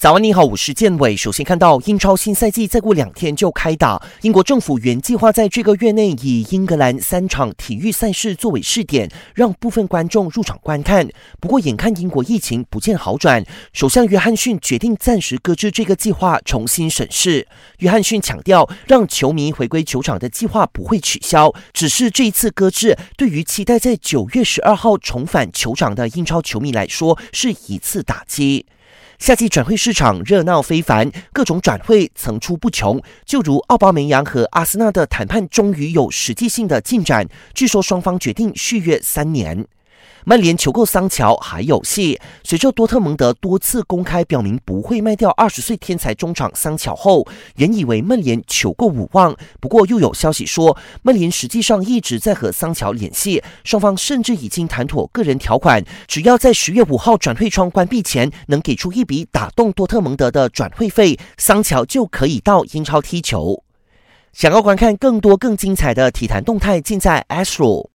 早安，你好，我是建伟。首先看到英超新赛季再过两天就开打，英国政府原计划在这个月内以英格兰三场体育赛事作为试点，让部分观众入场观看。不过，眼看英国疫情不见好转，首相约翰逊决定暂时搁置这个计划，重新审视。约翰逊强调，让球迷回归球场的计划不会取消，只是这一次搁置，对于期待在九月十二号重返球场的英超球迷来说，是一次打击。夏季转会市场热闹非凡，各种转会层出不穷。就如奥巴梅扬和阿森纳的谈判终于有实际性的进展，据说双方决定续约三年。曼联求购桑乔还有戏。随着多特蒙德多次公开表明不会卖掉二十岁天才中场桑乔后，原以为曼联求购无望。不过又有消息说，曼联实际上一直在和桑乔联系，双方甚至已经谈妥个人条款，只要在十月五号转会窗关闭前能给出一笔打动多特蒙德的转会费，桑乔就可以到英超踢球。想要观看更多更精彩的体坛动态，尽在 Astro。